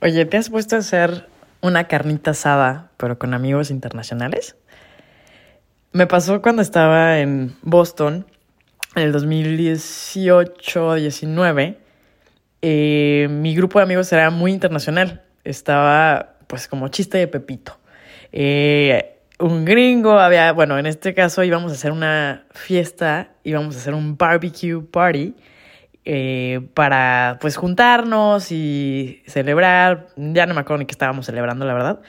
Oye, ¿te has puesto a hacer una carnita asada, pero con amigos internacionales? Me pasó cuando estaba en Boston, en el 2018-19. Eh, mi grupo de amigos era muy internacional. Estaba, pues, como chiste de Pepito. Eh, un gringo, había, bueno, en este caso íbamos a hacer una fiesta, íbamos a hacer un barbecue party eh, para pues juntarnos y celebrar. Ya no me acuerdo ni qué estábamos celebrando, la verdad.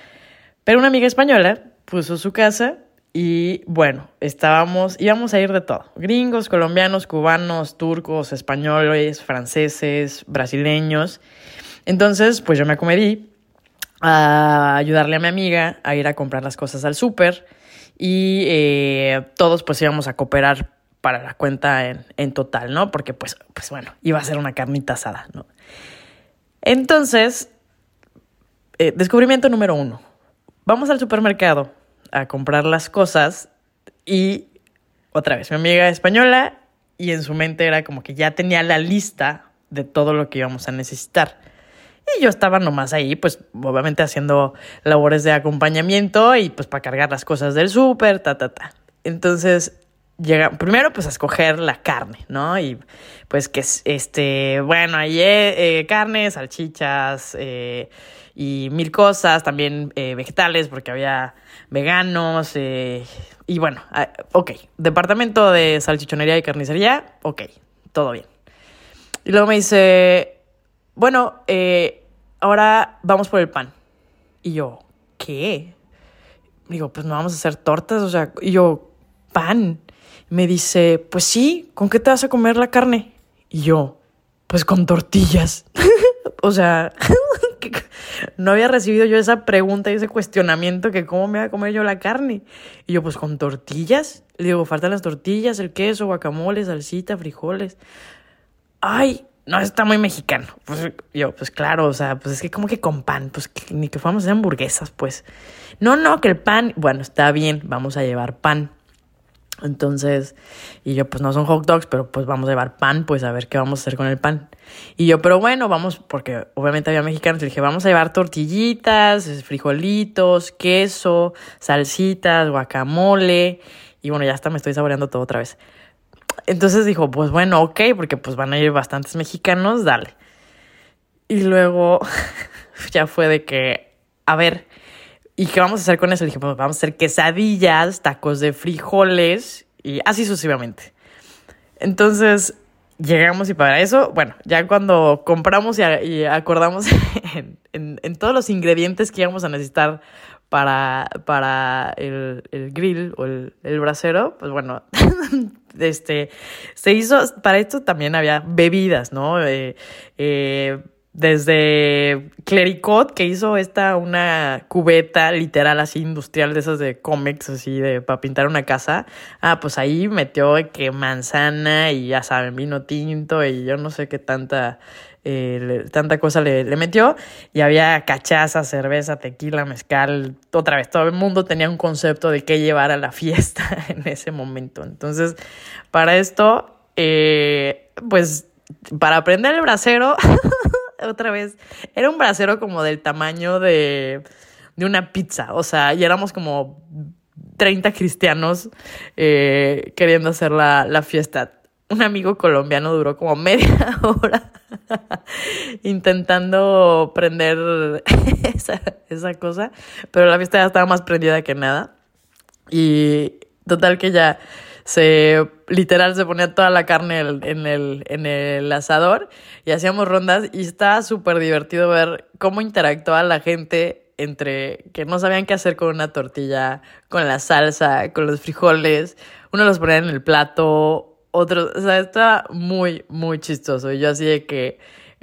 Pero una amiga española puso su casa y bueno, estábamos, íbamos a ir de todo. Gringos, colombianos, cubanos, turcos, españoles, franceses, brasileños. Entonces, pues yo me acomedí a ayudarle a mi amiga a ir a comprar las cosas al súper y eh, todos pues íbamos a cooperar para la cuenta en, en, total, ¿no? Porque pues, pues bueno, iba a ser una carnita asada, ¿no? Entonces, eh, descubrimiento número uno. Vamos al supermercado a comprar las cosas y otra vez, mi amiga española y en su mente era como que ya tenía la lista de todo lo que íbamos a necesitar. Y yo estaba nomás ahí, pues obviamente haciendo labores de acompañamiento y pues para cargar las cosas del súper, ta, ta, ta. Entonces llega primero pues a escoger la carne, ¿no? Y pues que es este, bueno, ahí eh, carne, salchichas eh, y mil cosas, también eh, vegetales porque había veganos eh, y bueno, ah, ok, departamento de salchichonería y carnicería, ok, todo bien. Y luego me dice, bueno, eh, ahora vamos por el pan. Y yo, ¿qué? Digo, pues no vamos a hacer tortas, o sea, y yo, pan. Me dice, pues sí, ¿con qué te vas a comer la carne? Y yo, pues con tortillas. o sea, no había recibido yo esa pregunta y ese cuestionamiento que cómo me voy a comer yo la carne. Y yo, pues con tortillas. Le digo, faltan las tortillas, el queso, guacamole, salsita, frijoles. Ay, no, está muy mexicano. Pues yo, pues claro, o sea, pues es que como que con pan, pues ni que fuéramos a hacer hamburguesas, pues. No, no, que el pan, bueno, está bien, vamos a llevar pan. Entonces, y yo, pues no son hot dogs, pero pues vamos a llevar pan, pues a ver qué vamos a hacer con el pan. Y yo, pero bueno, vamos, porque obviamente había mexicanos, y dije, vamos a llevar tortillitas, frijolitos, queso, salsitas, guacamole. Y bueno, ya hasta me estoy saboreando todo otra vez. Entonces dijo, pues bueno, ok, porque pues van a ir bastantes mexicanos, dale. Y luego ya fue de que, a ver, ¿y qué vamos a hacer con eso? Dije, pues vamos a hacer quesadillas, tacos de frijoles y así sucesivamente. Entonces llegamos y para eso, bueno, ya cuando compramos y, acordamos en, en, todos los ingredientes que íbamos a necesitar para, para el, el grill o el, el brasero, pues bueno, este, se hizo, para esto también había bebidas, ¿no? Eh, eh, desde Clericot, que hizo esta, una cubeta literal así industrial de esas de cómics, así de para pintar una casa. Ah, pues ahí metió que manzana y ya saben, vino tinto y yo no sé qué tanta eh, tanta cosa le, metió y había cachaza, cerveza, tequila, mezcal, otra vez, todo el mundo tenía un concepto de qué llevar a la fiesta en ese momento. Entonces, para esto, eh, pues, para aprender el brasero, otra vez, era un brasero como del tamaño de, de una pizza, o sea, y éramos como 30 cristianos eh, queriendo hacer la, la fiesta un amigo colombiano duró como media hora intentando prender esa, esa, cosa, pero la fiesta ya estaba más prendida que nada. Y total que ya se literal se ponía toda la carne en el, en el asador y hacíamos rondas y estaba súper divertido ver cómo interactuaba la gente entre que no sabían qué hacer con una tortilla, con la salsa, con los frijoles. Uno los ponía en el plato, otro, o sea, está muy, muy chistoso. Y yo así de que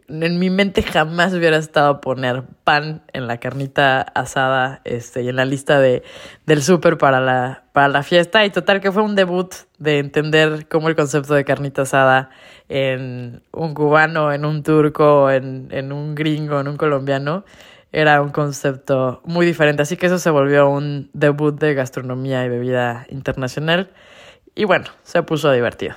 en mi mente jamás hubiera estado poner pan en la carnita asada este, y en la lista de, del súper para la, para la fiesta. Y total que fue un debut de entender cómo el concepto de carnita asada en un cubano, en un turco, en, en un gringo, en un colombiano, era un concepto muy diferente. Así que eso se volvió un debut de gastronomía y bebida internacional. Y bueno, se puso divertido.